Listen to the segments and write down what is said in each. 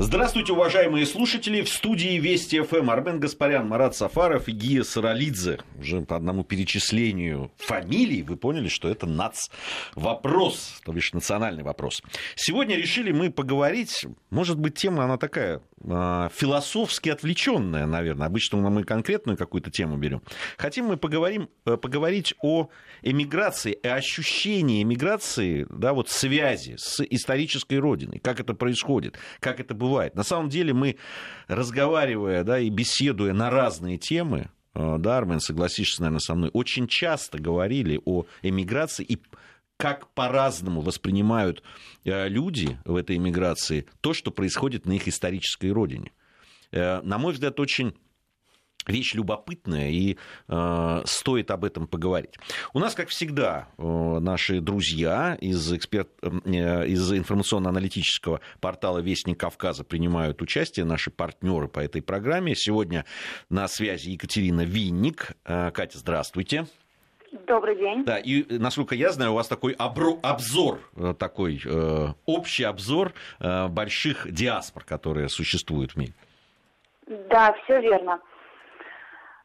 Здравствуйте, уважаемые слушатели. В студии Вести ФМ Армен Гаспарян, Марат Сафаров и Гия Саралидзе. Уже по одному перечислению фамилий вы поняли, что это нац вопрос, то бишь национальный вопрос. Сегодня решили мы поговорить, может быть, тема она такая э, философски отвлеченная, наверное. Обычно мы конкретную какую-то тему берем. Хотим мы поговорим, э, поговорить о эмиграции, о ощущении эмиграции, да, вот связи с исторической родиной, как это происходит, как это бывает бывает. На самом деле мы, разговаривая да, и беседуя на разные темы, э, да, Армен, согласишься, наверное, со мной, очень часто говорили о эмиграции и как по-разному воспринимают э, люди в этой эмиграции то, что происходит на их исторической родине. Э, на мой взгляд, очень вещь любопытная, и э, стоит об этом поговорить. У нас, как всегда, э, наши друзья из, эксперт, э, из информационно-аналитического портала «Вестник Кавказа» принимают участие, наши партнеры по этой программе. Сегодня на связи Екатерина Винник. Э, Катя, здравствуйте. Добрый день. Да, и, насколько я знаю, у вас такой обро- обзор, э, такой э, общий обзор э, больших диаспор, которые существуют в мире. Да, все верно.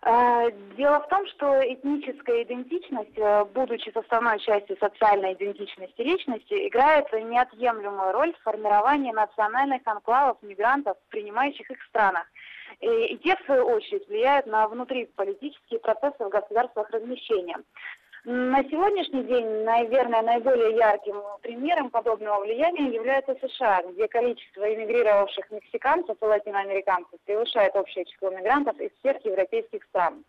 Э, дело в том, что этническая идентичность, э, будучи составной частью социальной идентичности личности, играет неотъемлемую роль в формировании национальных анклавов мигрантов принимающих их странах. И, и те, в свою очередь, влияют на внутриполитические процессы в государствах размещения. На сегодняшний день, наверное, наиболее ярким примером подобного влияния является США, где количество эмигрировавших мексиканцев и латиноамериканцев превышает общее число мигрантов из всех европейских стран.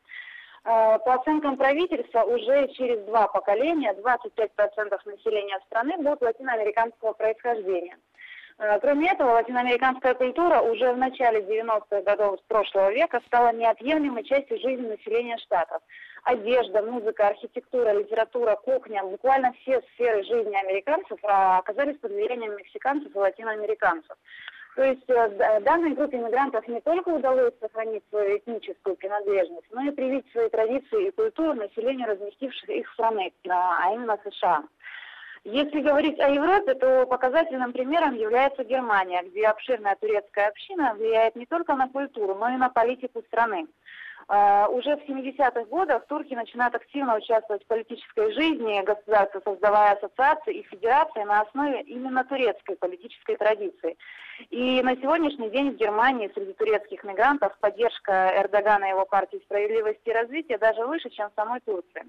Э, по оценкам правительства, уже через два поколения 25% населения страны будут латиноамериканского происхождения. Э, кроме этого, латиноамериканская культура уже в начале 90-х годов прошлого века стала неотъемлемой частью жизни населения штатов одежда, музыка, архитектура, литература, кухня, буквально все сферы жизни американцев а, оказались под влиянием мексиканцев и латиноамериканцев. То есть э, данной группе мигрантов не только удалось сохранить свою этническую принадлежность, но и привить свои традиции и культуру населению разместивших их страны, а именно США. Если говорить о Европе, то показательным примером является Германия, где обширная турецкая община влияет не только на культуру, но и на политику страны. А, уже в 70-х годах турки начинают активно участвовать в политической жизни государства, создавая ассоциации и федерации на основе именно турецкой политической традиции. И на сегодняшний день в Германии среди турецких мигрантов поддержка Эрдогана и его партии справедливости и развития даже выше, чем в самой Турции.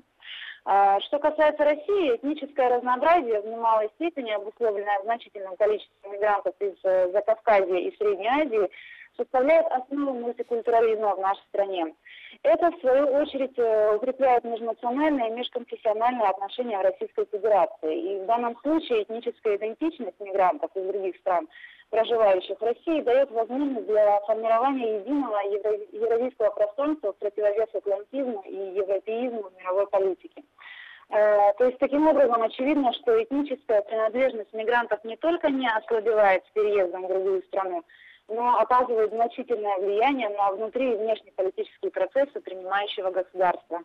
А, что касается России, этническое разнообразие в немалой степени, обусловленное значительным количеством мигрантов из э, Закавказья и Средней Азии, составляет основу мультикультурализма в нашей стране. Это, в свою очередь, э, укрепляет межнациональные и межконфессиональные отношения в Российской Федерации. И в данном случае этническая идентичность мигрантов из других стран, проживающих в России, дает возможность для формирования единого евразийского пространства в противовес атлантизму и европеизму в мировой политике. Э, то есть, таким образом, очевидно, что этническая принадлежность мигрантов не только не ослабевает с переездом в другую страну, но оказывает значительное влияние на внутри и внешнеполитические процессы принимающего государства.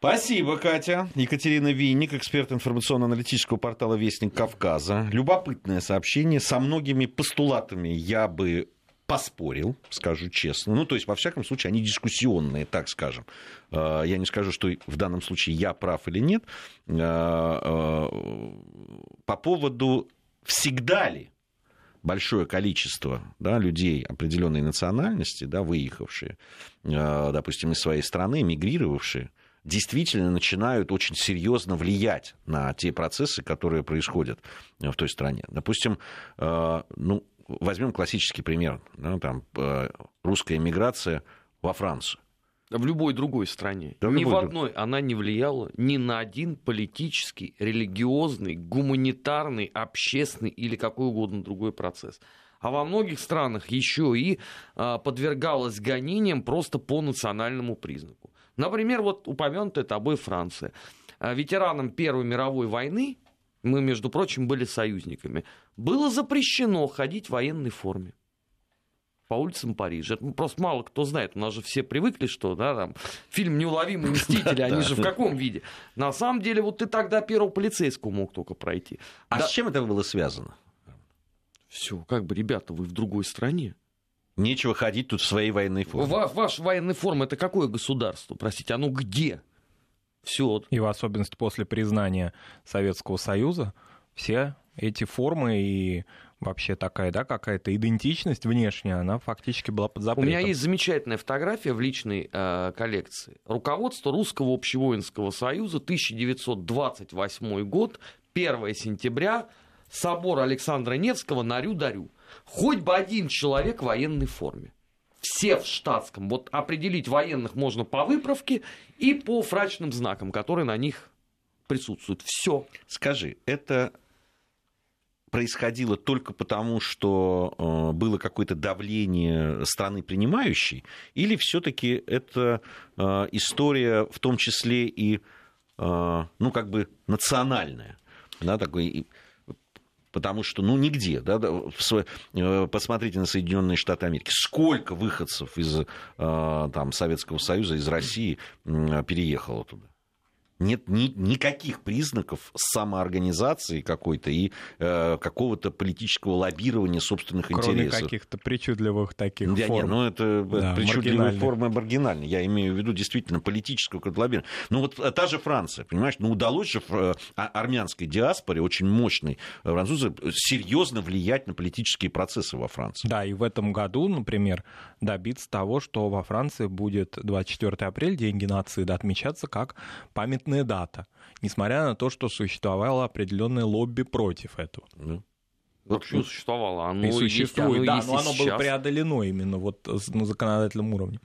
Спасибо, Катя. Екатерина Винник, эксперт информационно-аналитического портала «Вестник Кавказа». Любопытное сообщение. Со многими постулатами я бы поспорил, скажу честно. Ну, то есть, во всяком случае, они дискуссионные, так скажем. А, я не скажу, что в данном случае я прав или нет. А, а, по поводу всегда ли большое количество да, людей определенной национальности, да, выехавшие, э, допустим, из своей страны, мигрировавшие, действительно начинают очень серьезно влиять на те процессы, которые происходят в той стране. Допустим, э, ну, возьмем классический пример, да, там, э, русская эмиграция во Францию в любой другой стране. Да, ни в одной она не влияла ни на один политический, религиозный, гуманитарный, общественный или какой угодно другой процесс. А во многих странах еще и подвергалась гонениям просто по национальному признаку. Например, вот упомянутая тобой Франция. А, ветеранам Первой мировой войны, мы, между прочим, были союзниками, было запрещено ходить в военной форме по улицам Парижа. Это просто мало кто знает. У нас же все привыкли, что да, там, фильм «Неуловимые мстители», они же в каком виде? На самом деле, вот ты тогда первого полицейского мог только пройти. А с чем это было связано? Все, как бы, ребята, вы в другой стране. Нечего ходить тут в своей военной форме. Ва- ваша военная форма это какое государство? Простите, оно где? Все. И в особенности после признания Советского Союза все эти формы и вообще такая, да, какая-то идентичность внешняя, она фактически была под запретом. У меня есть замечательная фотография в личной э, коллекции. Руководство Русского общевоинского союза, 1928 год, 1 сентября, собор Александра Невского на Рю-Дарю. Хоть бы один человек в военной форме. Все в штатском. Вот определить военных можно по выправке и по фрачным знакам, которые на них присутствуют. Все. Скажи, это происходило только потому, что э, было какое-то давление страны принимающей, или все-таки это э, история в том числе и, э, ну, как бы национальная, да, такой потому что, ну, нигде, да, э, посмотрите на Соединенные Штаты Америки, сколько выходцев из э, там, Советского Союза, из России переехало туда нет ни, никаких признаков самоорганизации какой-то и э, какого-то политического лоббирования собственных Кроме интересов. Кроме каких-то причудливых таких да, форм. Нет, ну это да, причудливые формы маргинальные. Я имею в виду действительно политического лоббирования. Ну вот э, та же Франция, понимаешь, ну удалось же э, а, армянской диаспоре, очень мощной э, французы, серьезно влиять на политические процессы во Франции. Да, и в этом году, например, добиться того, что во Франции будет 24 апреля, День геноцида, отмечаться как памятный памятная дата, несмотря на то, что существовало определенное лобби против этого. Ну. Почему существовало? Оно и существует, есть, оно да, есть но оно сейчас. было преодолено именно вот на законодательном уровне.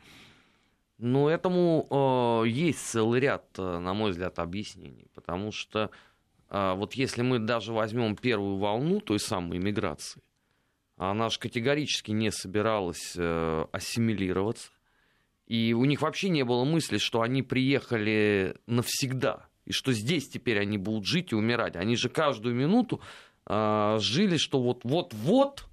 Ну, этому э, есть целый ряд, э, на мой взгляд, объяснений. Потому что э, вот если мы даже возьмем первую волну той самой иммиграции, она же категорически не собиралась э, ассимилироваться. И у них вообще не было мысли, что они приехали навсегда. И что здесь теперь они будут жить и умирать. Они же каждую минуту э, жили, что вот-вот-вот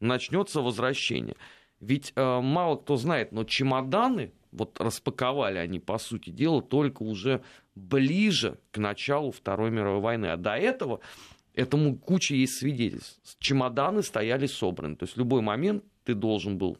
начнется возвращение. Ведь э, мало кто знает, но чемоданы вот распаковали они, по сути дела, только уже ближе к началу Второй мировой войны. А до этого этому куча есть свидетельств. Чемоданы стояли собраны. То есть в любой момент ты должен был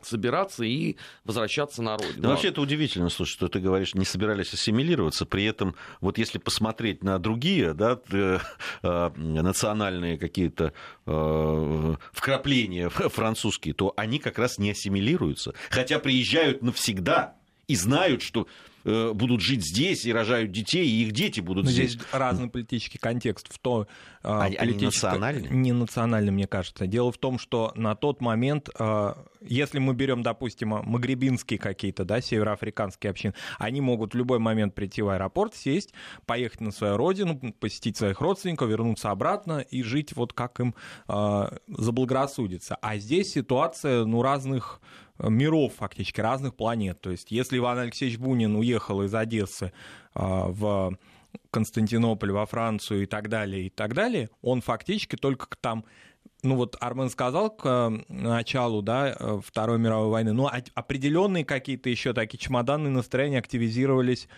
собираться и возвращаться на родину. Ну, вообще это удивительно, слушай, что ты говоришь, не собирались ассимилироваться, при этом вот если посмотреть на другие да, э, э, национальные какие-то э, вкрапления французские, то они как раз не ассимилируются, хотя приезжают навсегда и знают, что Э, будут жить здесь и рожают детей, и их дети будут Но здесь. Здесь разный политический контекст. В то, они, политически... национальные? Не национальный, мне кажется. Дело в том, что на тот момент, э, если мы берем, допустим, магребинские какие-то, да, североафриканские общины, они могут в любой момент прийти в аэропорт, сесть, поехать на свою родину, посетить своих родственников, вернуться обратно и жить вот как им заблагорассудится. А здесь ситуация, ну, разных миров фактически, разных планет. То есть если Иван Алексеевич Бунин уехал из Одессы а, в Константинополь, во Францию и так далее, и так далее, он фактически только там ну вот Армен сказал к э, началу да, э, Второй мировой войны, но определенные какие-то еще такие чемоданные настроения активизировались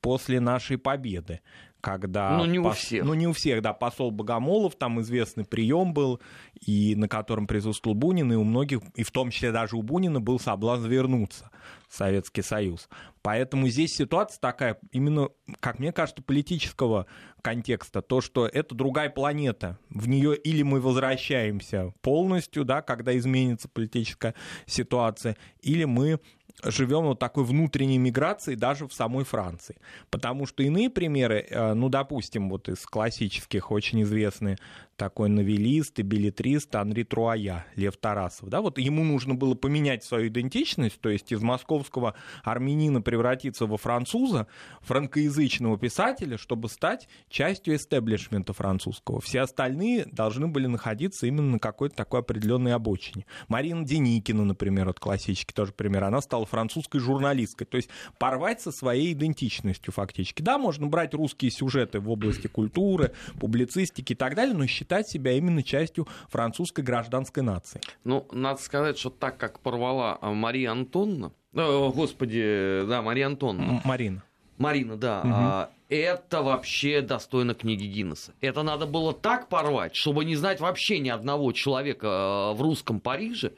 после нашей победы когда... Ну, не у пос... всех. Ну, не у всех, да. Посол Богомолов, там известный прием был, и на котором присутствовал Бунин, и у многих, и в том числе даже у Бунина, был соблазн вернуться в Советский Союз. Поэтому здесь ситуация такая, именно, как мне кажется, политического контекста, то, что это другая планета. В нее или мы возвращаемся полностью, да, когда изменится политическая ситуация, или мы живем вот такой внутренней миграцией даже в самой Франции. Потому что иные примеры, э, ну, допустим, вот из классических очень известные такой новелист и билетрист Анри Труая, Лев Тарасов. Да, вот ему нужно было поменять свою идентичность, то есть из московского армянина превратиться во француза, франкоязычного писателя, чтобы стать частью эстеблишмента французского. Все остальные должны были находиться именно на какой-то такой определенной обочине. Марина Деникина, например, вот классический тоже пример, она стала французской журналисткой, то есть порвать со своей идентичностью фактически. Да, можно брать русские сюжеты в области культуры, публицистики и так далее, но считать себя именно частью французской гражданской нации. Ну, надо сказать, что так как порвала а, Мария Антоновна, о, господи, да, Мария Антоновна. Марина. Марина, да. Угу. Это вообще достойно книги Гиннесса. Это надо было так порвать, чтобы не знать вообще ни одного человека э, в русском Париже,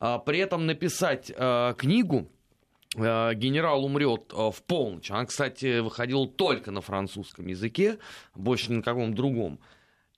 а при этом написать э, книгу «Генерал умрет в полночь». Она, кстати, выходила только на французском языке, больше ни на каком другом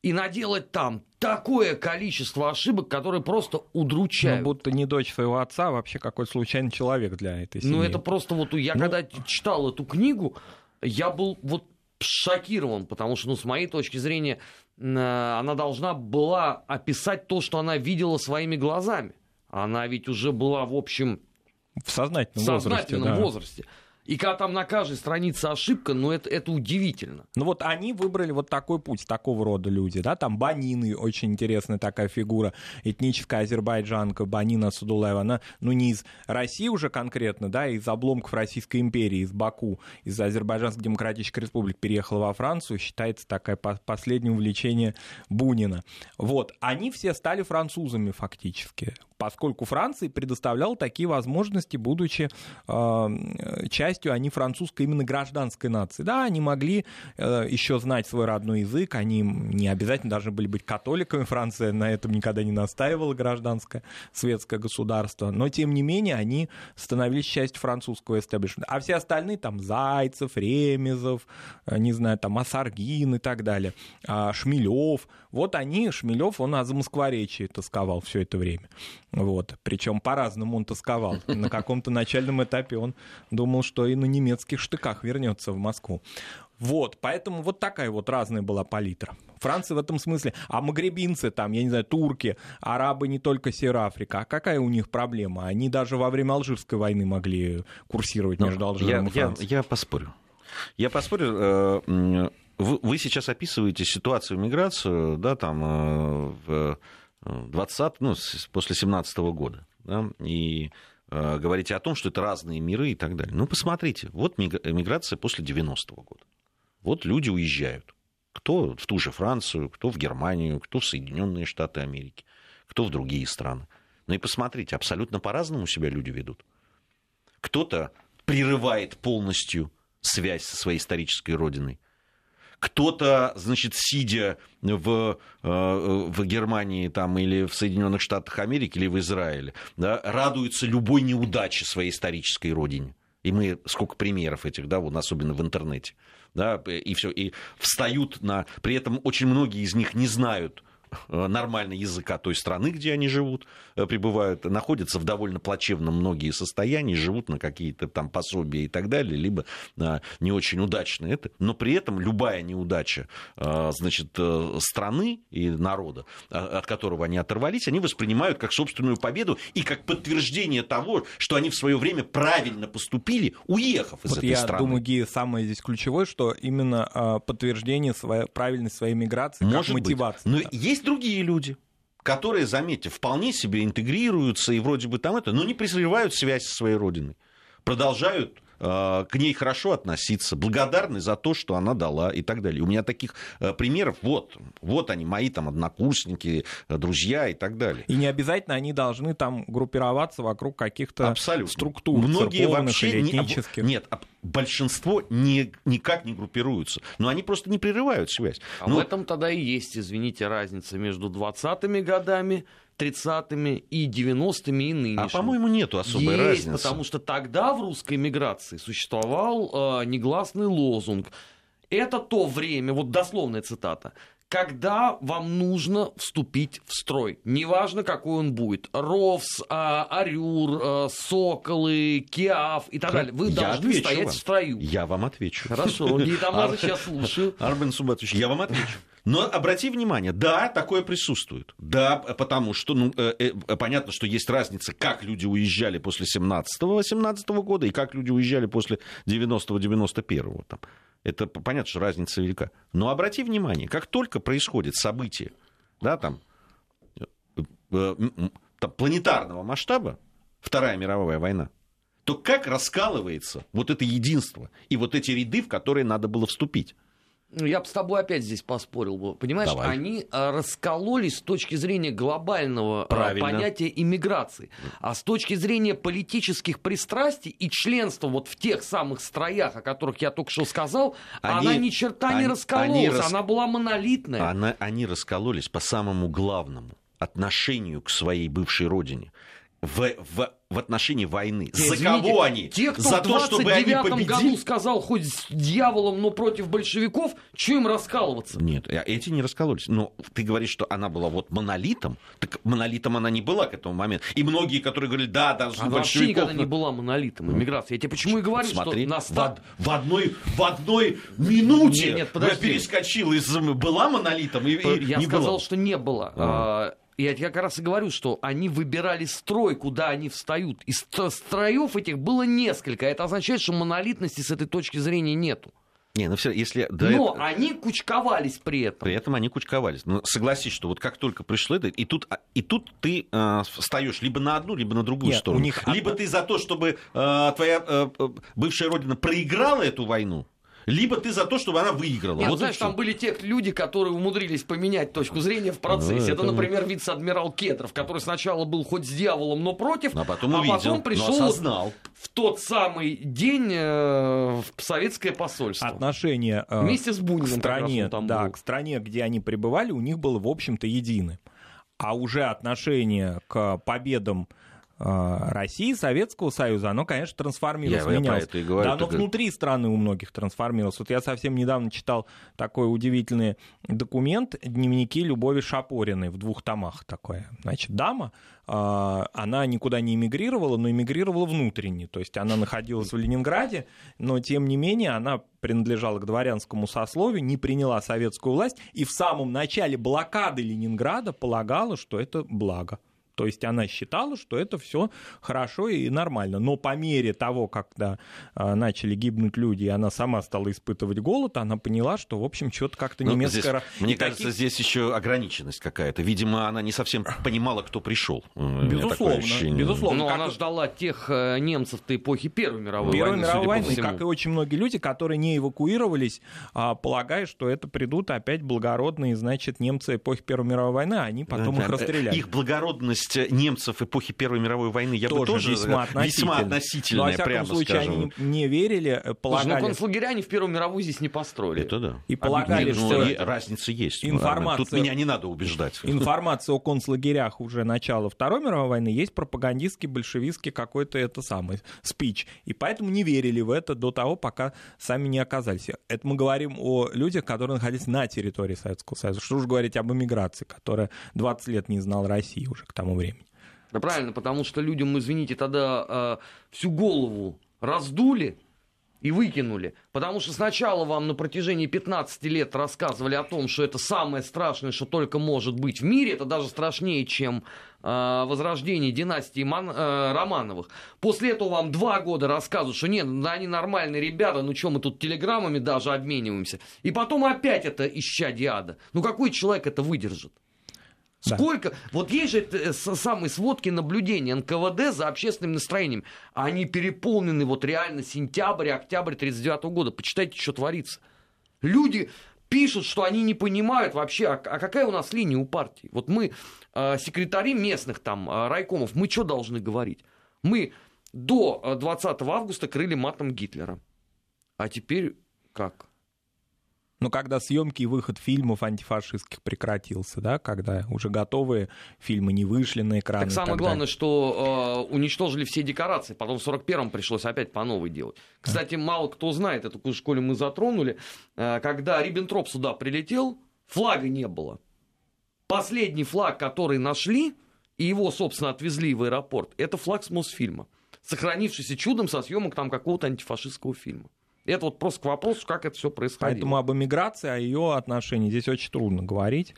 и наделать там такое количество ошибок, которые просто удручают. Ну, будто не дочь своего отца, а вообще какой-то случайный человек для этой семьи. Ну, это просто вот, я ну... когда читал эту книгу, я был вот шокирован, потому что, ну, с моей точки зрения, она должна была описать то, что она видела своими глазами. Она ведь уже была, в общем... В сознательном, сознательном возрасте. Да. возрасте. И когда там на каждой странице ошибка, ну это, это удивительно. Ну вот они выбрали вот такой путь, такого рода люди, да, там Банины, очень интересная такая фигура, этническая азербайджанка Банина Судулаева, она, ну не из России уже конкретно, да, из обломков Российской империи, из Баку, из Азербайджанской демократической республики переехала во Францию, считается такое последнее увлечение Бунина. Вот, они все стали французами фактически поскольку Франция предоставляла такие возможности, будучи э, частью, они французской именно гражданской нации. Да, они могли э, еще знать свой родной язык, они не обязательно должны были быть католиками, Франция на этом никогда не настаивала, гражданское светское государство, но тем не менее они становились частью французского эстеблишмента. А все остальные, там, Зайцев, Ремезов, э, не знаю, там, Асаргин и так далее, э, Шмелев, вот они, Шмелев, он о Замоскворечии тосковал все это время. Вот. Причем по-разному он тосковал. На каком-то начальном этапе он думал, что и на немецких штыках вернется в Москву. Вот, поэтому вот такая вот разная была палитра. Франция в этом смысле. А магребинцы там, я не знаю, турки, арабы не только Северная Африка. А какая у них проблема? Они даже во время Алжирской войны могли курсировать Но между Алжиром я, и Францией. Я, я поспорю. Я поспорю. Э, вы, сейчас описываете ситуацию миграцию, да, там э, в 20, ну, после 17 года, да, и э, говорите о том, что это разные миры и так далее. Ну, посмотрите, вот миграция после 90-го года. Вот люди уезжают. Кто в ту же Францию, кто в Германию, кто в Соединенные Штаты Америки, кто в другие страны. Ну и посмотрите, абсолютно по-разному себя люди ведут. Кто-то прерывает полностью связь со своей исторической родиной, кто-то, значит, сидя в, э, в Германии там, или в Соединенных Штатах Америки, или в Израиле, да, радуется любой неудаче своей исторической родине. И мы сколько примеров этих, да, вот особенно в интернете. Да, и все, и встают на... При этом очень многие из них не знают, нормально языка той страны, где они живут, э, пребывают, находятся в довольно плачевном многие состоянии, живут на какие-то там пособия и так далее, либо э, не очень удачно это. Но при этом любая неудача значит, страны и народа, от которого они оторвались, они воспринимают как собственную победу и как подтверждение того, что они в свое время правильно поступили, уехав из вот этой я страны. Я думаю, Гия, самое здесь ключевое, что именно подтверждение своей правильности своей миграции Может как мотивации. Но есть есть другие люди, которые, заметьте, вполне себе интегрируются и вроде бы там это, но не призревают связь со своей родиной. Продолжают к ней хорошо относиться, благодарны за то, что она дала и так далее. У меня таких э, примеров вот, вот они, мои там однокурсники, э, друзья и так далее. И не обязательно они должны там группироваться вокруг каких-то Абсолютно. структур, Многие вообще или этнических. Не, нет, большинство не, никак не группируются, но они просто не прерывают связь. А но... в этом тогда и есть, извините, разница между 20-ми годами 30-ми и 90-ми и нынешними. А по-моему, нету особой Есть, разницы. потому что тогда в русской миграции существовал э, негласный лозунг. Это то время, вот дословная цитата, когда вам нужно вступить в строй. Неважно, какой он будет. РОВС, а, Арюр, а, Соколы, Киав и так далее. Вы я должны стоять вам. в строю. Я вам отвечу. Хорошо, Гейтамаза сейчас слушаю. Арбен Субатович, я вам отвечу. Но обрати внимание, да, такое присутствует. Да, потому что, ну, э, э, понятно, что есть разница, как люди уезжали после 17-18 года и как люди уезжали после 90-91. Там. Это понятно, что разница велика. Но обрати внимание, как только происходит событие, да, там, э, там планетарного масштаба, Вторая мировая война, то как раскалывается вот это единство и вот эти ряды, в которые надо было вступить. Ну, я бы с тобой опять здесь поспорил бы. Понимаешь, Давай. они а, раскололись с точки зрения глобального а, Правильно. понятия иммиграции. А с точки зрения политических пристрастий и членства вот в тех самых строях, о которых я только что сказал, они, она ни черта они, не раскололась, они рас... она была монолитная. Она, они раскололись по самому главному отношению к своей бывшей родине в, в, в отношении войны. Те, За извините, кого они? Те, кто За в то, чтобы они победили? году сказал хоть с дьяволом, но против большевиков, что им раскалываться? Нет, а эти не раскололись. Но ты говоришь, что она была вот монолитом. Так монолитом она не была к этому моменту. И многие, которые говорили, да, даже она вообще никогда не была монолитом иммиграции. Я тебе почему и говорю, Смотри, что на старт... в, в, одной, в одной минуте нет, нет, подожди. перескочил из... Была монолитом и, Я не сказал, была. что не было. А. Я, я как раз и говорю, что они выбирали строй, куда они встают. И строев этих было несколько. Это означает, что монолитности с этой точки зрения нету. Не, ну все, если... Да Но это... они кучковались при этом. При этом они кучковались. Но согласись, что вот как только пришло это, и тут, а, и тут ты э, встаешь либо на одну, либо на другую Нет, сторону. У них... Либо ты за то, чтобы э, твоя э, э бывшая родина проиграла эту войну, либо ты за то, чтобы она выиграла. Нет, вот знаешь, там были те люди, которые умудрились поменять точку зрения в процессе. Ну, это, это, например, вице-адмирал Кедров, который сначала был хоть с дьяволом, но против, а потом, увидел, а потом пришел в тот самый день э, в советское посольство. Отношения э, вместе с Буниным к стране, там да, был. к стране, где они пребывали, у них было, в общем-то, едины. А уже отношение к победам а, России, Советского Союза, оно, конечно, трансформировалось, я, менялось. Я говорю, да, оно так... внутри страны у многих трансформировалось. Вот я совсем недавно читал такой удивительный документ «Дневники Любови Шапориной» в двух томах такое. Значит, дама, а, она никуда не эмигрировала, но эмигрировала внутренне. То есть она находилась в Ленинграде, но тем не менее она принадлежала к дворянскому сословию, не приняла советскую власть и в самом начале блокады Ленинграда полагала, что это благо. То есть она считала, что это все хорошо и нормально. Но по мере того, когда а, начали гибнуть люди, и она сама стала испытывать голод, она поняла, что, в общем, что-то как-то ну, немецкое... Здесь, мне кажется, таких... здесь еще ограниченность какая-то. Видимо, она не совсем понимала, кто пришел. Безусловно. Безусловно. Но как... она ждала тех э, немцев эпохи Первой мировой Первой войны. Первой мировой войны, как и очень многие люди, которые не эвакуировались, а, полагая, что это придут опять благородные, значит, немцы эпохи Первой мировой войны, а они потом да, их расстреляли. Их благородность деятельность немцев эпохи Первой мировой войны, я тоже бы тоже весьма, весьма относительная, Но, во прямо случае, скажем. они не верили, э, полагали... Слушай, ну концлагеря они в Первую мировую здесь не построили. Это да. И полагали, что... Ну, разница есть. Информация... Тут меня не надо убеждать. Информация о концлагерях уже начала Второй мировой войны есть пропагандистский, большевистский какой-то это самый спич. И поэтому не верили в это до того, пока сами не оказались. Это мы говорим о людях, которые находились на территории Советского Союза. Что уж говорить об эмиграции, которая 20 лет не знала России уже к тому времени. Да правильно, потому что людям, извините, тогда э, всю голову раздули и выкинули. Потому что сначала вам на протяжении 15 лет рассказывали о том, что это самое страшное, что только может быть в мире. Это даже страшнее, чем э, возрождение династии Ман, э, Романовых. После этого вам два года рассказывают, что нет, да они нормальные ребята, ну что мы тут телеграммами даже обмениваемся. И потом опять это ища диада. Ну какой человек это выдержит? Сколько? Да. Вот есть же э, самые сводки наблюдения НКВД за общественным настроением. Они переполнены вот реально сентябрь, октябрь 39 года. Почитайте, что творится. Люди пишут, что они не понимают вообще, а, а какая у нас линия у партии. Вот мы, э, секретари местных там э, райкомов, мы что должны говорить? Мы до 20 августа крыли матом Гитлера. А теперь как? Но когда съемки и выход фильмов антифашистских прекратился, да, когда уже готовые фильмы не вышли на экраны. Так самое главное, что э, уничтожили все декорации, потом в 41-м пришлось опять по новой делать. Кстати, мало кто знает, эту школе мы затронули, э, когда Риббентроп сюда прилетел, флага не было. Последний флаг, который нашли, и его, собственно, отвезли в аэропорт, это флаг с Мосфильма, сохранившийся чудом со съемок там какого-то антифашистского фильма. Это вот просто к вопросу, как это все происходило. Поэтому об эмиграции, о ее отношении здесь очень трудно говорить.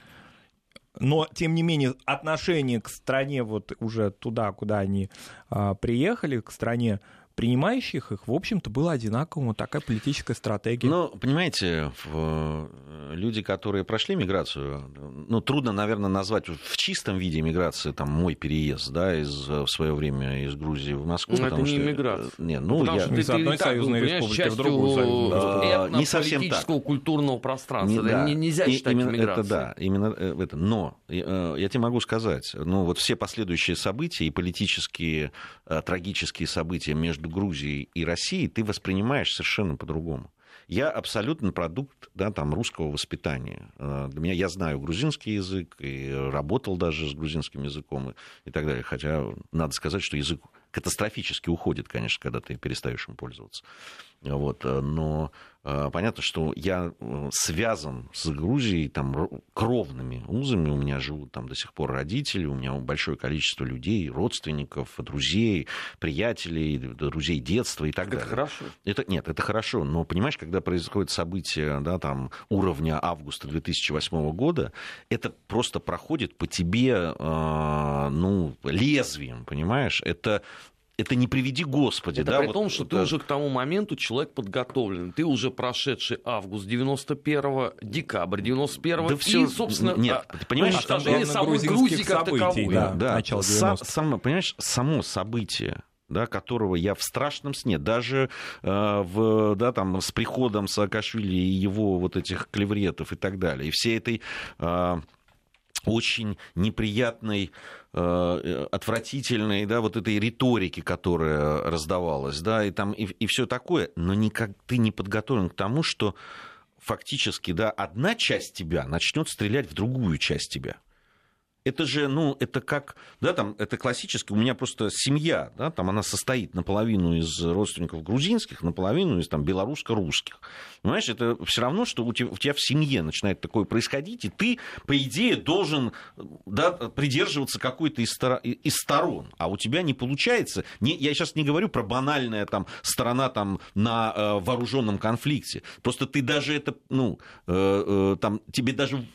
Но, тем не менее, отношение к стране, вот уже туда, куда они а, приехали, к стране принимающих их, в общем-то, была одинаковая вот такая политическая стратегия. Ну, понимаете, э, люди, которые прошли миграцию, ну, трудно, наверное, назвать в чистом виде миграции, там, мой переезд, да, из, в свое время из Грузии в Москву. Но это не что, миграция. Э, не, ну, потому я... что ты, из одной ты, союзной так, республики в другую союзную. Не совсем так. культурного пространства. Не, да. Нельзя и, считать именно миграцией. Это да, именно это. Но я тебе могу сказать, ну, вот все последующие события и политические трагические события между Грузией и Россией ты воспринимаешь совершенно по-другому. Я абсолютно продукт да, там, русского воспитания. Э, для меня, я знаю грузинский язык и работал даже с грузинским языком и, и так далее. Хотя надо сказать, что язык катастрофически уходит, конечно, когда ты перестаешь им пользоваться. Вот, э, но понятно, что я э, связан с Грузией там, кровными узами. У меня живут там до сих пор родители, у меня большое количество людей, родственников, друзей, приятелей, друзей детства и так это далее. Это хорошо? Это, нет, это хорошо. Но понимаешь, когда происходит событие да, там, уровня августа 2008 года, это просто проходит по тебе э, ну, лезвием, понимаешь? Это это не приведи Господи. Это да, при вот, том, что да. ты уже к тому моменту человек подготовлен. Ты уже прошедший август 91-го, декабрь 91-го да и, все... собственно, Нет, а, понимаешь, уничтожение самой Грузии как событий, таковой. Да, да, начало сам, сам, понимаешь, само событие да, которого я в страшном сне, даже э, в, да, там, с приходом Саакашвили и его вот этих клевретов и так далее, и всей этой э, очень неприятной, э, отвратительной, да, вот этой риторики, которая раздавалась, да, и там и, и все такое, но никак ты не подготовлен к тому, что фактически, да, одна часть тебя начнет стрелять в другую часть тебя это же, ну, это как, да, там, это классически, у меня просто семья, да, там она состоит наполовину из родственников грузинских, наполовину из, там, белорусско-русских. Понимаешь, это все равно, что у тебя, у тебя в семье начинает такое происходить, и ты, по идее, должен, да, придерживаться какой-то из, из сторон, а у тебя не получается. Не, я сейчас не говорю про банальная, там, сторона, там, на э, вооруженном конфликте. Просто ты даже это, ну, э, э, там, тебе даже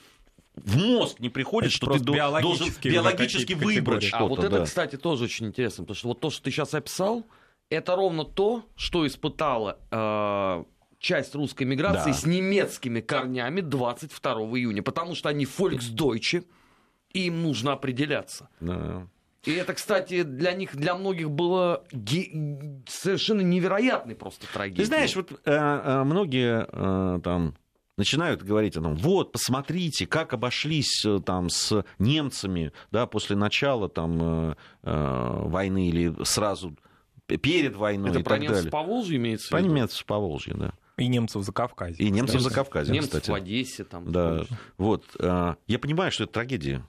в мозг не приходит, это что ты должен биологически выбрать что-то. А вот это, да. кстати, тоже очень интересно, потому что вот то, что ты сейчас описал, это ровно то, что испытала э, часть русской миграции да. с немецкими корнями 22 июня, потому что они фольксдойче, и им нужно определяться. Да. И это, кстати, для них, для многих было ге- совершенно невероятной просто трагедией. Ты знаешь, вот э, э, многие э, там начинают говорить о том, вот, посмотрите, как обошлись э, там с немцами, да, после начала там э, э, войны или сразу перед войной Это и про так немцев далее. по Волжье имеется Про в виду? немцев по Волжье, да. И немцев за Кавказе. И немцев за Кавказе, Немцев кстати. в Одессе там. Да, вот. э, Я понимаю, что это трагедия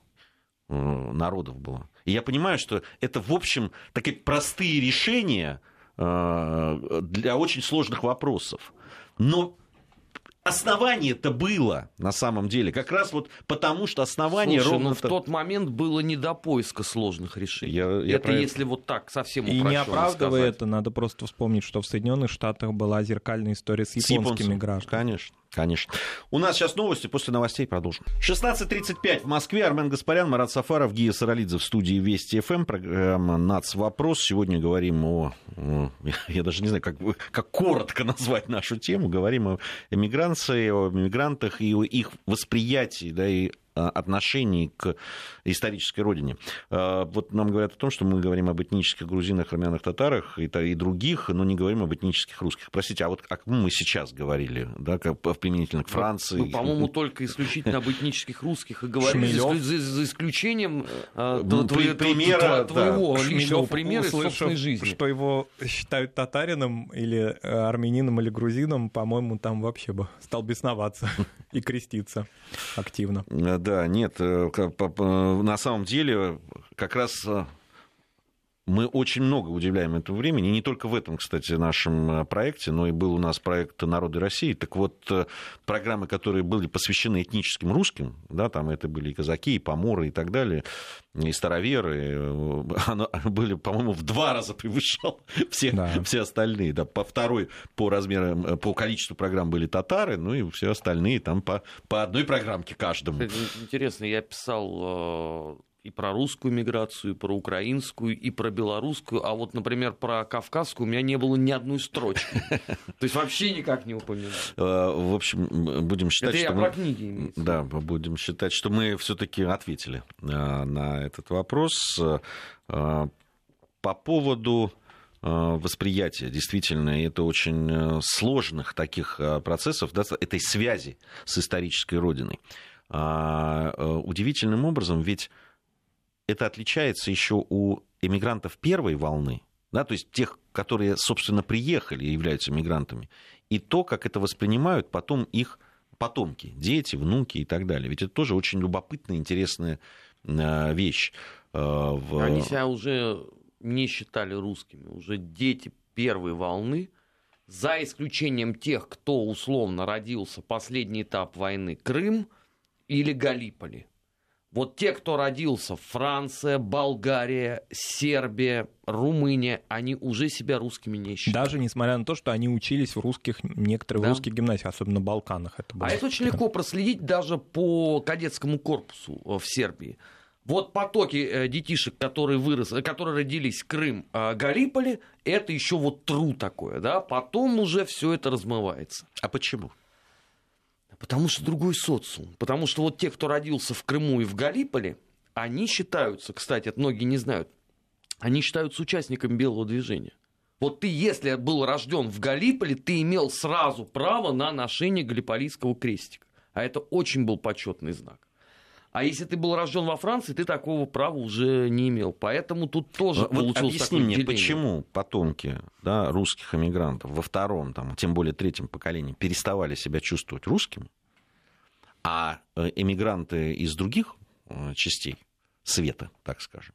народов была. И я понимаю, что это, в общем, такие простые решения для очень сложных вопросов. Но основание-то было на самом деле. Как раз вот потому, что основание Слушай, ровно... ну в тот момент было не до поиска сложных решений. Я- я это про если вот так совсем И не оправдывая сказать. это, надо просто вспомнить, что в Соединенных Штатах была зеркальная история с С японскими японцами. гражданами. Конечно, конечно. У нас сейчас новости, после новостей продолжим. 16.35 в Москве. Армен Гаспарян, Марат Сафаров, Гия Саралидзе в студии Вести ФМ. Программа «Нац. Вопрос». Сегодня говорим о... Я даже не знаю, как, как коротко назвать нашу тему. Говорим о эмиграции, о мигрантах и о их восприятии, да, и отношении к исторической родине. А, Вот нам говорят о том, что мы говорим об этнических грузинах, армянах, татарах и, других, но не говорим об этнических русских. Простите, а вот о ком мы сейчас говорили, да, как в- применительно к Франции? Мы, по-моему, только исключительно об этнических русских и говорили, за, исключением Ну, примера, твоего личного примера собственной жизни. что его считают татарином или э, армянином или грузином, по-моему, там вообще бы стал бесноваться и креститься активно. Э, Да, нет, э, по- на самом деле как раз э, мы очень много уделяем этому времени, и не только в этом, кстати, нашем э, проекте, но и был у нас проект «Народы России». Так вот, э, программы, которые были посвящены этническим русским, да, там это были и казаки, и поморы, и так далее, и староверы, э, оно были, по-моему, в два раза превышал все, Да. все остальные. Да, по второй по размерам, по количеству программ были татары, ну и все остальные там по, по одной программке каждому. Интересно, я писал и про русскую миграцию, и про украинскую, и про белорусскую, а вот, например, про кавказскую у меня не было ни одной строчки. То есть вообще никак не упоминал. Э, в общем, будем считать, Это я про книги Да, будем считать, что мы все-таки ответили э, на этот вопрос. По поводу восприятия, действительно, это очень сложных таких процессов, да, этой связи с исторической родиной. А, э, удивительным образом, ведь это отличается еще у эмигрантов первой волны, да, то есть тех, которые, собственно, приехали и являются мигрантами, и то, как это воспринимают потом их потомки, дети, внуки и так далее. Ведь это тоже очень любопытная, интересная э, вещь. Э, Они себя уже не считали русскими, уже дети первой волны, за исключением тех, кто условно родился последний этап войны Крым – или Галиполи. Вот те, кто родился, Франция, Болгария, Сербия, Румыния, они уже себя русскими не считают. Даже несмотря на то, что они учились в русских, некоторых да. русских гимназиях, особенно в Балканах. Это было. А это очень легко проследить даже по кадетскому корпусу э, в Сербии. Вот потоки э, детишек, которые, вырос, которые родились в Крым, э, Галиполи, это еще вот тру такое, да, потом уже все это размывается. А почему? Потому что другой социум. Потому что вот те, кто родился в Крыму и в Галиполе, они считаются, кстати, это многие не знают, они считаются участниками белого движения. Вот ты, если был рожден в Галиполе, ты имел сразу право на ношение галиполийского крестика. А это очень был почетный знак. А если ты был рожден во Франции, ты такого права уже не имел. Поэтому тут тоже вот получилось объясни такое мне, деление. почему потомки да, русских эмигрантов во втором, там, тем более третьем поколении переставали себя чувствовать русскими, а э, эмигранты из других э, частей света, так скажем,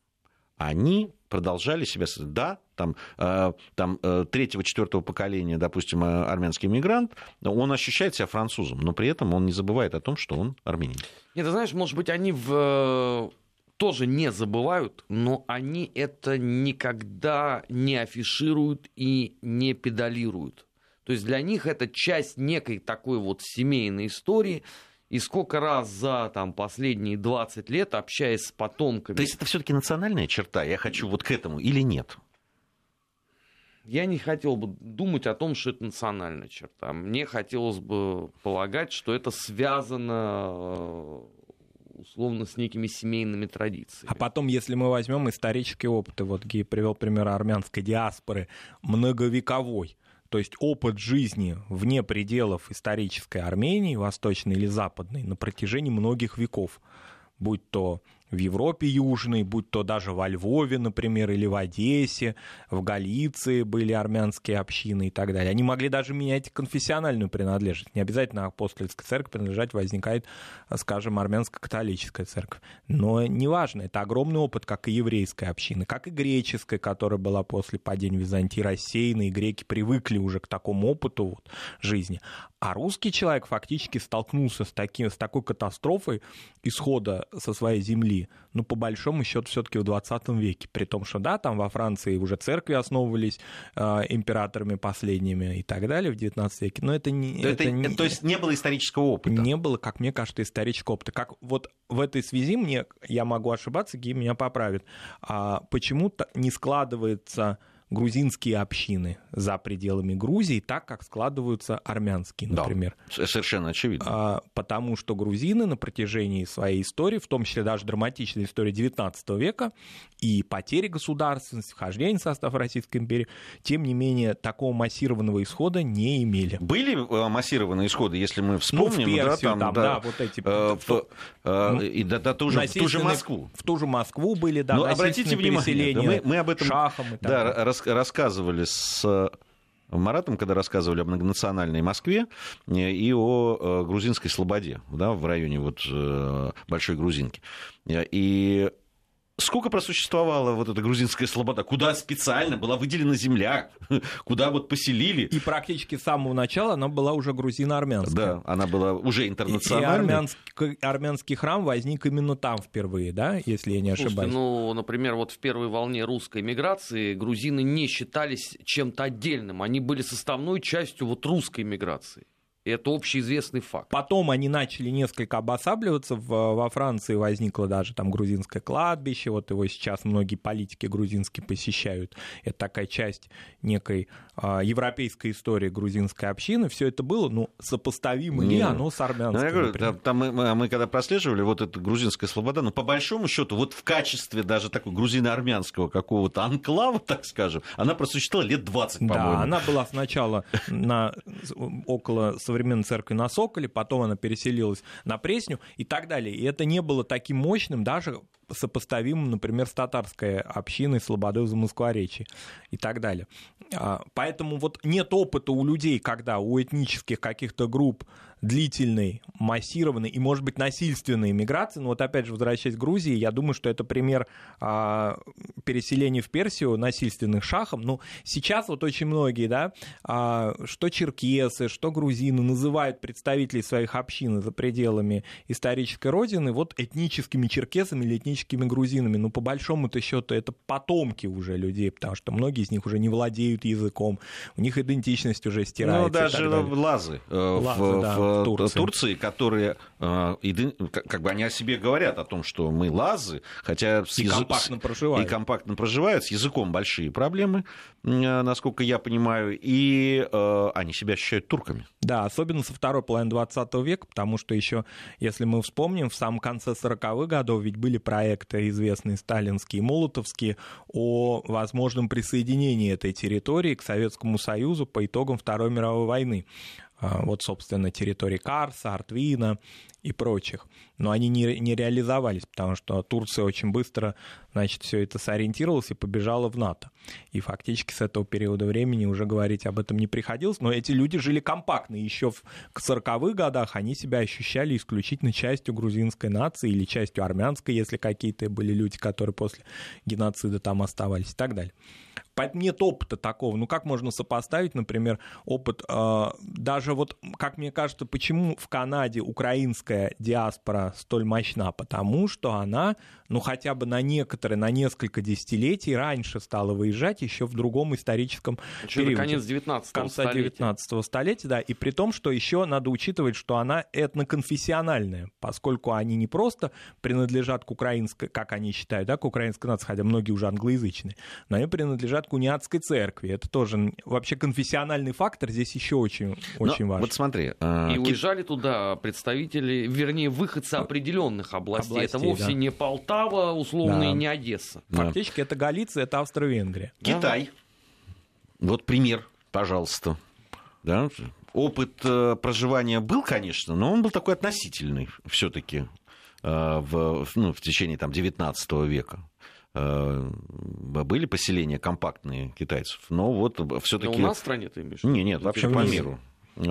они продолжали себя... Да, там, э, там третьего-четвертого поколения, допустим, армянский мигрант, он ощущает себя французом, но при этом он не забывает о том, что он армянин. Нет, ты знаешь, может быть, они в тоже не забывают, но они это никогда не афишируют и не педалируют. То есть для них это часть некой такой вот семейной истории, и сколько раз за там, последние 20 лет, общаясь с потомками... То есть это все-таки национальная черта? Я хочу вот к этому или нет? Я не хотел бы думать о том, что это национальная черта. Мне хотелось бы полагать, что это связано э, условно с некими семейными традициями. А потом, если мы возьмем исторические опыты, вот Гей привел пример армянской диаспоры, многовековой, то есть опыт жизни вне пределов исторической Армении, восточной или западной, на протяжении многих веков, будь то в Европе Южной, будь то даже во Львове, например, или в Одессе, в Галиции были армянские общины и так далее. Они могли даже менять конфессиональную принадлежность. Не обязательно апостольской церкви принадлежать возникает, скажем, армянско-католическая церковь. Но неважно, это огромный опыт, как и еврейская община, как и греческая, которая была после падения Византии рассеяна, и греки привыкли уже к такому опыту вот, жизни. А русский человек фактически столкнулся с, таким, с такой катастрофой исхода со своей земли, ну, по большому счету, все-таки в 20 веке. При том, что, да, там во Франции уже церкви основывались э, императорами последними и так далее в 19 веке, но это не... Это, это не... То есть не было исторического опыта? Не было, как мне кажется, исторического опыта. Как вот в этой связи мне, я могу ошибаться, Ги меня поправит, а почему-то не складывается грузинские общины за пределами Грузии, так как складываются армянские, например. Да, совершенно очевидно. А, потому что грузины на протяжении своей истории, в том числе даже драматичной истории XIX века, и потери государственности, вхождение в состав Российской империи, тем не менее, такого массированного исхода не имели. Были э, массированные исходы, если мы вспомним, ну, в Персию, да, там, да, да, вот эти... Э, в, э, ну, и да, да, ту, же, в ту же Москву. В ту же Москву были, да, Но обратите внимание, да, мы, мы об этом шахом и так да, рас, рассказывали с Маратом, когда рассказывали о многонациональной Москве и о грузинской слободе да, в районе вот Большой Грузинки. И Сколько просуществовала вот эта грузинская слобода? Куда специально была выделена земля? Куда вот поселили? И практически с самого начала она была уже грузино-армянская. Да, она была уже интернациональной. И армянский, армянский храм возник именно там впервые, да, если я не ошибаюсь. Слушайте, ну, например, вот в первой волне русской миграции грузины не считались чем-то отдельным. Они были составной частью вот русской миграции. Это общеизвестный факт. Потом они начали несколько обосабливаться. В, во Франции возникло даже там грузинское кладбище. Вот его сейчас многие политики грузинские посещают. Это такая часть некой а, европейской истории грузинской общины. Все это было, ну, сопоставимо ли оно с армянским? Ну, я говорю, там, там мы, мы, мы когда прослеживали вот эту грузинская слобода, ну, по большому счету, вот в качестве даже такой грузино-армянского какого-то анклава, так скажем, она просуществовала лет 20, по-моему. Да, она была сначала на, около современной церкви на Соколе, потом она переселилась на Пресню и так далее. И это не было таким мощным даже сопоставимым, например, с татарской общиной Слободы в Замоскворечье и так далее. А, поэтому вот нет опыта у людей, когда у этнических каких-то групп длительной, массированной и, может быть, насильственной миграции. Но вот опять же, возвращаясь к Грузии, я думаю, что это пример а, переселения в Персию насильственных шахом. Ну, сейчас вот очень многие, да, а, что черкесы, что грузины называют представителей своих общин за пределами исторической родины вот этническими черкесами или этническими грузинами. Ну, по большому-то счету, это потомки уже людей, потому что многие из них уже не владеют языком, у них идентичность уже стирается. Ну, даже лазы, э, лазы в, да. в Турции. Турции, которые э, как бы они о себе говорят о том, что мы лазы, хотя и язык, компактно проживают. И компактно проживают, с языком большие проблемы, э, насколько я понимаю, и они себя ощущают турками. Да, особенно со второй половины 20 века, потому что еще, если мы вспомним, в самом конце 40-х годов ведь были проекты известные сталинские и молотовские о возможном присоединении этой территории к Советскому Союзу по итогам Второй мировой войны. А, вот, собственно, территории Карса, Артвина и прочих. Но они не, не реализовались, потому что Турция очень быстро, значит, все это сориентировалась и побежала в НАТО. И фактически с этого периода времени уже говорить об этом не приходилось, но эти люди жили компактно. Еще в 40-х годах они себя ощущали исключительно частью грузинской нации или частью армянской, если какие-то были люди, которые после геноцида там оставались и так далее. Поэтому нет опыта такого. Ну, как можно сопоставить, например, опыт, э, даже вот, как мне кажется, почему в Канаде украинская диаспора столь мощна? Потому что она, ну, хотя бы на некоторые, на несколько десятилетий раньше стала выезжать еще в другом историческом еще периоде. конец 19 конца столетия. 19 столетия, да, и при том, что еще надо учитывать, что она этноконфессиональная, поскольку они не просто принадлежат к украинской, как они считают, да, к украинской нации, хотя многие уже англоязычные, но они принадлежат принадлежат к униатской церкви. Это тоже вообще конфессиональный фактор здесь еще очень, очень важен. Вот смотри. Э, и уезжали туда представители, вернее, выходцы определенных областей. областей это вовсе да. не Полтава, условно, да. и не Одесса. Фактически да. это Галиция, это Австро-Венгрия. Китай. Да. Вот пример, пожалуйста. Да? Опыт э, проживания был, конечно, но он был такой относительный все-таки э, в, ну, в течение там, 19 века. Э, были поселения компактные китайцев, но вот все-таки... у нас в стране ты имеешь? Нет, нет, вообще по миру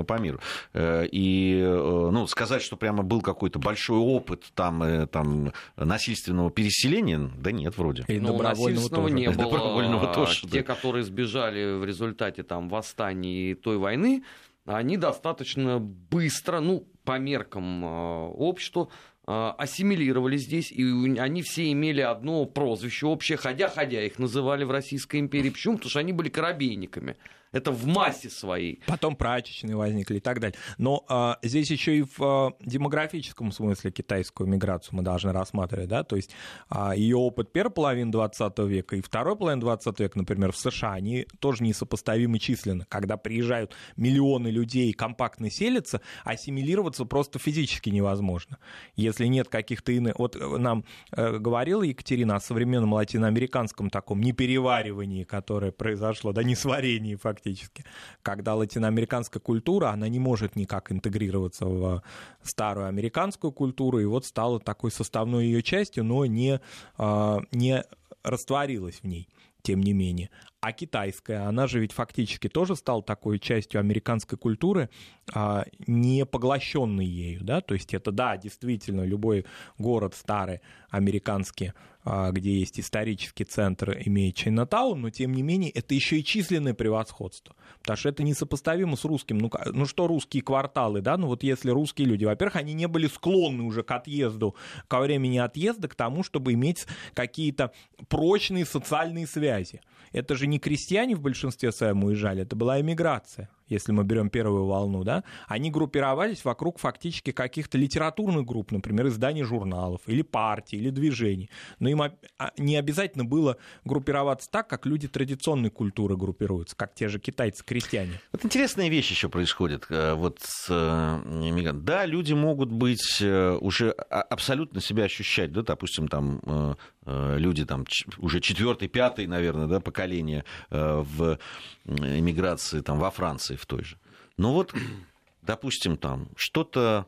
по миру. Э, и э, ну, сказать, что прямо был какой-то большой опыт там, там насильственного переселения, да нет, вроде. И ну, насильственного тоже. не было. Добровольного тоже. Те, да. которые сбежали в результате там восстаний и той войны, они достаточно быстро, ну, по меркам общества, а, ассимилировали здесь, и они все имели одно прозвище общее, ходя-ходя их называли в Российской империи. Почему? Потому что они были корабейниками. Это в массе своей. Потом прачечные возникли и так далее. Но а, здесь еще и в а, демографическом смысле китайскую миграцию мы должны рассматривать, да, то есть а, ее опыт первой половины 20 века и второй половины 20 века, например, в США, они тоже несопоставимы численно. Когда приезжают миллионы людей компактно селятся, ассимилироваться просто физически невозможно. Если нет каких-то иных... Вот нам э, говорила Екатерина о современном латиноамериканском таком непереваривании, которое произошло, да, несварении фактически фактически, когда латиноамериканская культура, она не может никак интегрироваться в старую американскую культуру, и вот стала такой составной ее частью, но не, а, не растворилась в ней тем не менее. А китайская, она же ведь фактически тоже стала такой частью американской культуры, а, не поглощенной ею, да, то есть это, да, действительно, любой город старый американский где есть исторический центр, имеет Чайнатаун, но тем не менее это еще и численное превосходство, потому что это несопоставимо с русским. Ну, ну что русские кварталы, да, ну вот если русские люди, во-первых, они не были склонны уже к отъезду, ко времени отъезда, к тому, чтобы иметь какие-то прочные социальные связи. Это же не крестьяне в большинстве своем уезжали, это была эмиграция если мы берем первую волну, да, они группировались вокруг фактически каких-то литературных групп, например, изданий журналов, или партий, или движений. Но им а, не обязательно было группироваться так, как люди традиционной культуры группируются, как те же китайцы-крестьяне. Вот интересная вещь еще происходит. Э, вот с э, Да, люди могут быть э, уже абсолютно себя ощущать, да, допустим, там люди там уже четвертый, пятый, наверное, да, поколение в эмиграции там во Франции в той же. Но вот, допустим, там что-то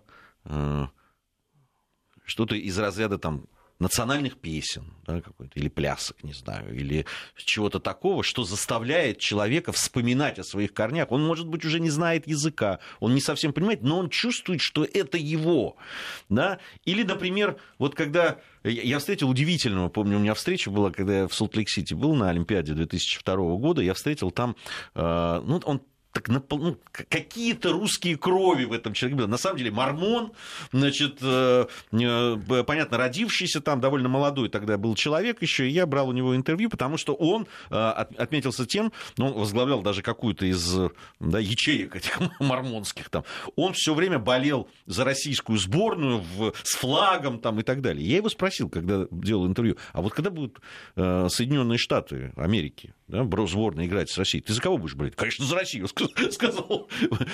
что-то из разряда там национальных песен да, или плясок, не знаю, или чего-то такого, что заставляет человека вспоминать о своих корнях. Он, может быть, уже не знает языка, он не совсем понимает, но он чувствует, что это его. Да? Или, например, вот когда я встретил удивительного, помню, у меня встреча была, когда я в Солт-Лейк-Сити был на Олимпиаде 2002 года, я встретил там, э, ну, он так ну, какие-то русские крови в этом человеке было. На самом деле мормон, значит, э, э, понятно, родившийся там, довольно молодой тогда был человек еще, и я брал у него интервью, потому что он э, отметился тем, ну, он возглавлял даже какую-то из да, ячеек этих мормонских там, он все время болел за российскую сборную в, с флагом там и так далее. Я его спросил, когда делал интервью, а вот когда будут Соединенные Штаты Америки, да, сборная играть с Россией, ты за кого будешь болеть? Конечно, за Россию, сказал.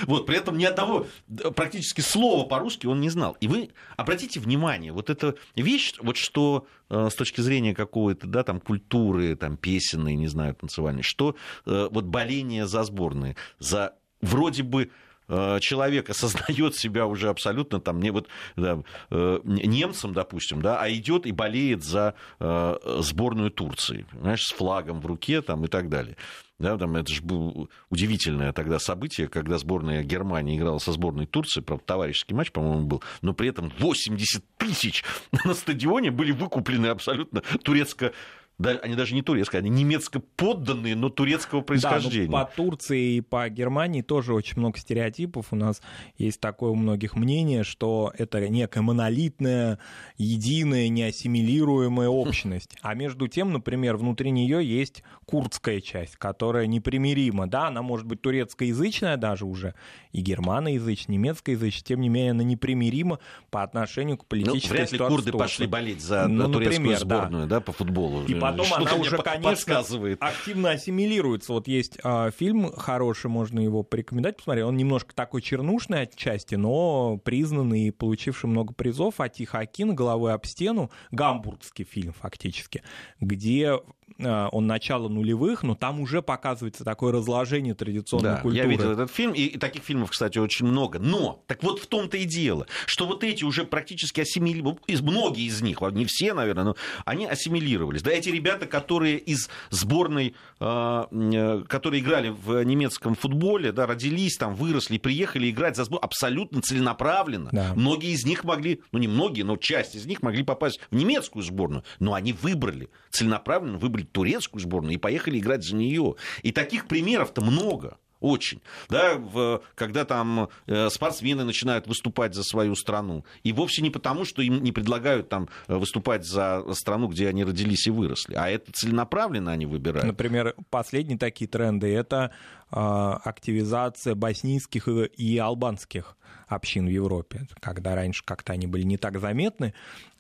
Вот, при этом ни одного практически слова по-русски он не знал. И вы обратите внимание, вот эта вещь, вот что э, с точки зрения какой-то, да, там, культуры, там, песенной, не знаю, танцевальной, что э, вот боление за сборные, за вроде бы человек осознает себя уже абсолютно там не вот да, немцем, допустим, да, а идет и болеет за сборную Турции, знаешь, с флагом в руке там и так далее. Да, там это же было удивительное тогда событие, когда сборная Германии играла со сборной Турции, правда, товарищеский матч, по-моему, был, но при этом 80 тысяч на стадионе были выкуплены абсолютно турецко да, они даже не турецкие, они немецко подданные, но турецкого происхождения. Да, по Турции и по Германии тоже очень много стереотипов. У нас есть такое у многих мнение, что это некая монолитная, единая, неассимилируемая общность. А между тем, например, внутри нее есть курдская часть, которая непримирима. Да, она может быть турецкоязычная даже уже, и германоязычная, немецкоязычная, тем не менее она непримирима по отношению к политической ну, вряд ли курды пошли болеть за ну, турецкую например, сборную да. Да, по футболу. И потом она уже, конечно, активно ассимилируется. Вот есть э, фильм хороший, можно его порекомендовать, посмотреть. Он немножко такой чернушный отчасти, но признанный и получивший много призов. Атиха Акин «Головой об стену», гамбургский фильм фактически, где он начало нулевых, но там уже показывается такое разложение традиционной да, культуры. Я видел этот фильм, и, таких фильмов, кстати, очень много. Но, так вот в том-то и дело, что вот эти уже практически ассимилировались, многие из них, не все, наверное, но они ассимилировались. Да, эти ребята, которые из сборной, э, э, которые играли в немецком футболе, да, родились там, выросли, приехали играть за сборную абсолютно целенаправленно. Да. Многие из них могли, ну не многие, но часть из них могли попасть в немецкую сборную, но они выбрали, целенаправленно выбрали турецкую сборную и поехали играть за нее. И таких примеров-то много. Очень. Да, в, когда там э, спортсмены начинают выступать за свою страну. И вовсе не потому, что им не предлагают там выступать за страну, где они родились и выросли. А это целенаправленно они выбирают. Например, последние такие тренды это э, активизация боснийских и албанских общин в Европе, когда раньше как-то они были не так заметны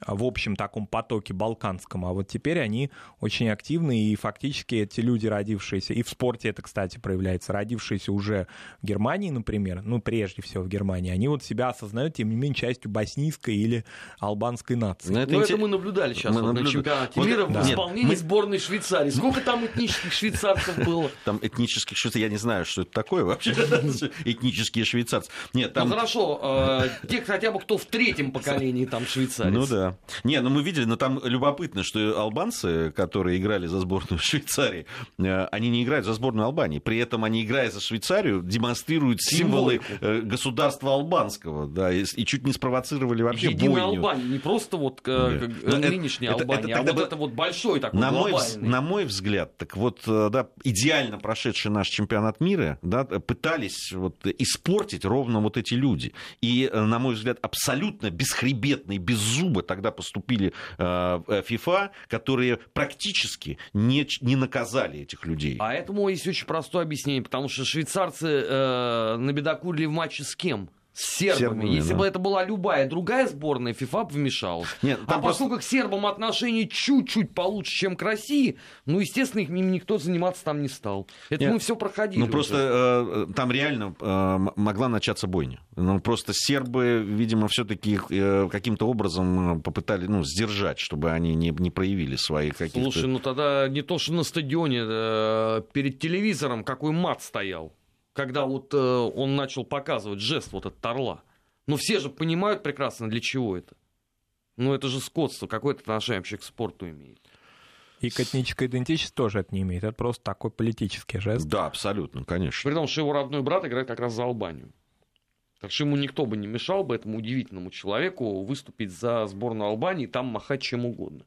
в общем таком потоке балканском, а вот теперь они очень активны, и фактически эти люди, родившиеся, и в спорте это, кстати, проявляется, родившиеся уже в Германии, например, ну, прежде всего в Германии, они вот себя осознают, тем не менее, частью боснийской или албанской нации. Но это, Но это мы наблюдали сейчас мы вот наблюд... на чемпионате вот, мира да. в исполнении мы... сборной Швейцарии. Сколько там этнических швейцарцев было? Там этнических швейцарцев, я не знаю, что это такое вообще, этнические швейцарцы. Нет, там... Ну, хорошо, э, те хотя бы кто в третьем поколении там швейцарец. Ну да. Не, ну мы видели, но там любопытно, что албанцы, которые играли за сборную Швейцарии, э, они не играют за сборную Албании. При этом они, играя за Швейцарию, демонстрируют символы э, государства албанского, да, и, и чуть не спровоцировали вообще Единая бойню. Албания, не просто вот э, как, нынешняя это, Албания, это, это, а вот это вот большой такой на глобальный. Мой, на мой взгляд, так вот, да, идеально прошедший наш чемпионат мира, да, пытались вот испортить ровно вот эти люди. И, на мой взгляд, абсолютно бесхребетно и беззубо тогда поступили ФИФА, которые практически не, не наказали этих людей. А этому есть очень простое объяснение, потому что швейцарцы э, набедокурили в матче с кем? С сербами. сербами Если да. бы это была любая другая сборная, ФИФА бы вмешалась. Нет, а просто... поскольку к сербам отношение чуть-чуть получше, чем к России, ну, естественно, им никто заниматься там не стал. Это Нет, мы все проходили. Ну, просто э, там реально э, могла начаться бойня. Ну, просто сербы, видимо, все-таки э, каким-то образом попытались ну, сдержать, чтобы они не, не проявили свои какие-то... Слушай, ну тогда не то, что на стадионе, э, перед телевизором какой мат стоял когда вот э, он начал показывать жест вот этот орла. Ну, все же понимают прекрасно, для чего это. Ну, это же скотство, какое-то отношение вообще к спорту имеет. И к этнической идентичности тоже это не имеет. Это просто такой политический жест. Да, абсолютно, конечно. При том, что его родной брат играет как раз за Албанию. Так что ему никто бы не мешал бы этому удивительному человеку выступить за сборную Албании и там махать чем угодно.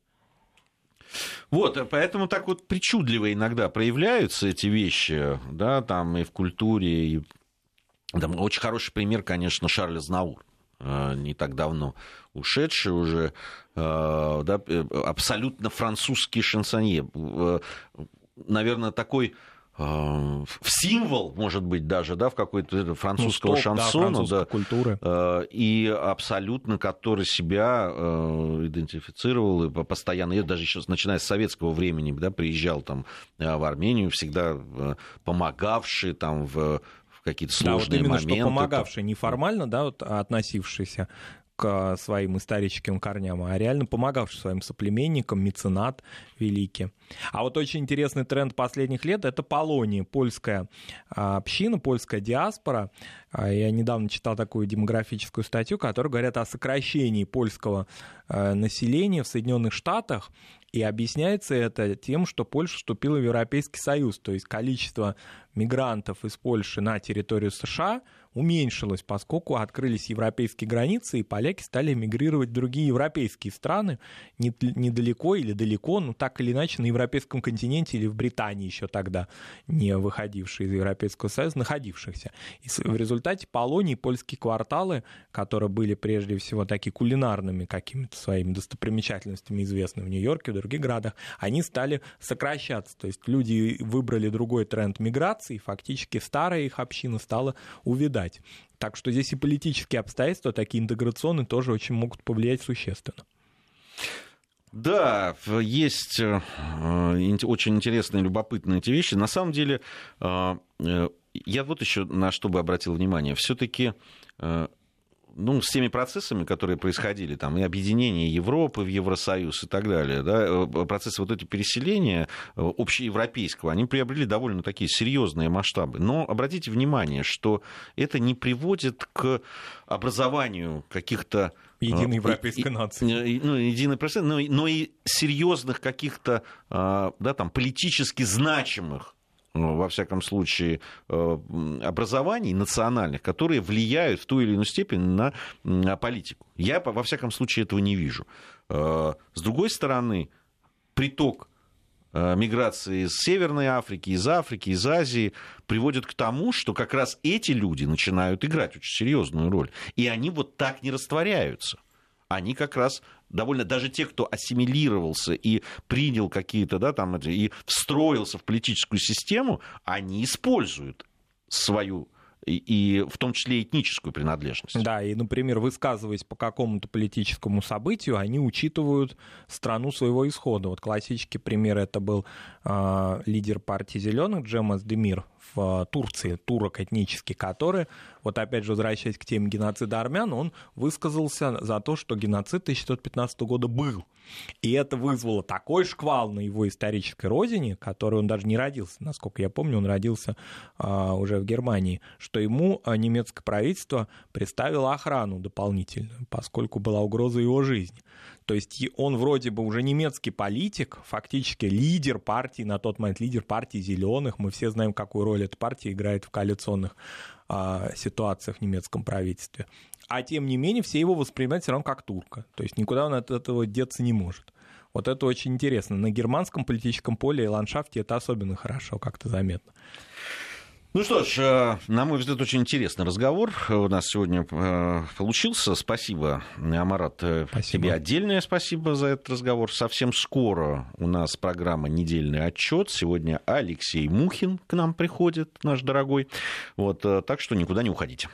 Вот, поэтому так вот причудливо иногда проявляются эти вещи, да, там и в культуре, и там очень хороший пример, конечно, Шарль Знаур, э, не так давно ушедший уже, э, да, э, абсолютно французский шансонье. Наверное, такой в символ, может быть, даже, да, в какой-то французского ну, стоп, шансона, да, да, культуры. и абсолютно, который себя э, идентифицировал и постоянно, я даже еще начиная с советского времени, да, приезжал там э, в Армению, всегда э, помогавший там в какие-то сложные да, вот именно, моменты. Что помогавший, неформально, да, вот, относившийся к своим историческим корням, а реально помогавший своим соплеменникам, меценат великий. А вот очень интересный тренд последних лет — это Полония, польская а, община, польская диаспора. А, я недавно читал такую демографическую статью, которая говорит о сокращении польского а, населения в Соединенных Штатах, и объясняется это тем, что Польша вступила в Европейский Союз, то есть количество мигрантов из Польши на территорию США — уменьшилось, поскольку открылись европейские границы, и поляки стали мигрировать в другие европейские страны, недалеко или далеко, но так или иначе на европейском континенте или в Британии еще тогда, не выходившие из Европейского Союза, находившихся. И в результате Полонии польские кварталы, которые были прежде всего такие кулинарными какими-то своими достопримечательностями, известны в Нью-Йорке, в других городах, они стали сокращаться. То есть люди выбрали другой тренд миграции, и фактически старая их община стала увядать ждать. Так что здесь и политические обстоятельства, такие интеграционные, тоже очень могут повлиять существенно. Да, есть э, очень интересные, любопытные эти вещи. На самом деле, э, э, я вот еще на что бы обратил внимание. Все-таки ну, с теми процессами, которые происходили, там, и объединение Европы в Евросоюз и так далее, да, э, процессы вот эти переселения э, общеевропейского, они приобрели довольно такие серьезные масштабы. Но обратите внимание, что это не приводит к образованию каких-то э, единой европейской нации. Ну, единой но, но и серьезных каких-то да, там, политически значимых во всяком случае, э, образований национальных, которые влияют в ту или иную степень на, на политику. Я, во всяком случае, этого не вижу. Э, с другой стороны, приток э, миграции из Северной Африки, из Африки, из Азии приводит к тому, что как раз эти люди начинают играть очень серьезную роль. И они вот так не растворяются. Они как раз довольно даже те, кто ассимилировался и принял какие-то, да, там, и встроился в политическую систему, они используют свою и, и в том числе этническую принадлежность. Да, и, например, высказываясь по какому-то политическому событию, они учитывают страну своего исхода. Вот классический пример это был э, лидер партии зеленых Джемас Демир в Турции, турок этнический, который, вот опять же возвращаясь к теме геноцида армян, он высказался за то, что геноцид 1915 года был. И это вызвало такой шквал на его исторической родине, который он даже не родился, насколько я помню, он родился а, уже в Германии, что ему а, немецкое правительство представило охрану дополнительную, поскольку была угроза его жизни. То есть он вроде бы уже немецкий политик, фактически лидер партии, на тот момент лидер партии зеленых. Мы все знаем, какую роль эта партия играет в коалиционных а, ситуациях в немецком правительстве. А тем не менее, все его воспринимают все равно как турка. То есть никуда он от этого деться не может. Вот это очень интересно. На германском политическом поле и ландшафте это особенно хорошо как-то заметно. Ну что ж, э, на мой взгляд, очень интересный разговор у нас сегодня э, получился. Спасибо, Амарат, э, спасибо. тебе отдельное спасибо за этот разговор. Совсем скоро у нас программа «Недельный отчет». Сегодня Алексей Мухин к нам приходит, наш дорогой. Вот, так что никуда не уходите.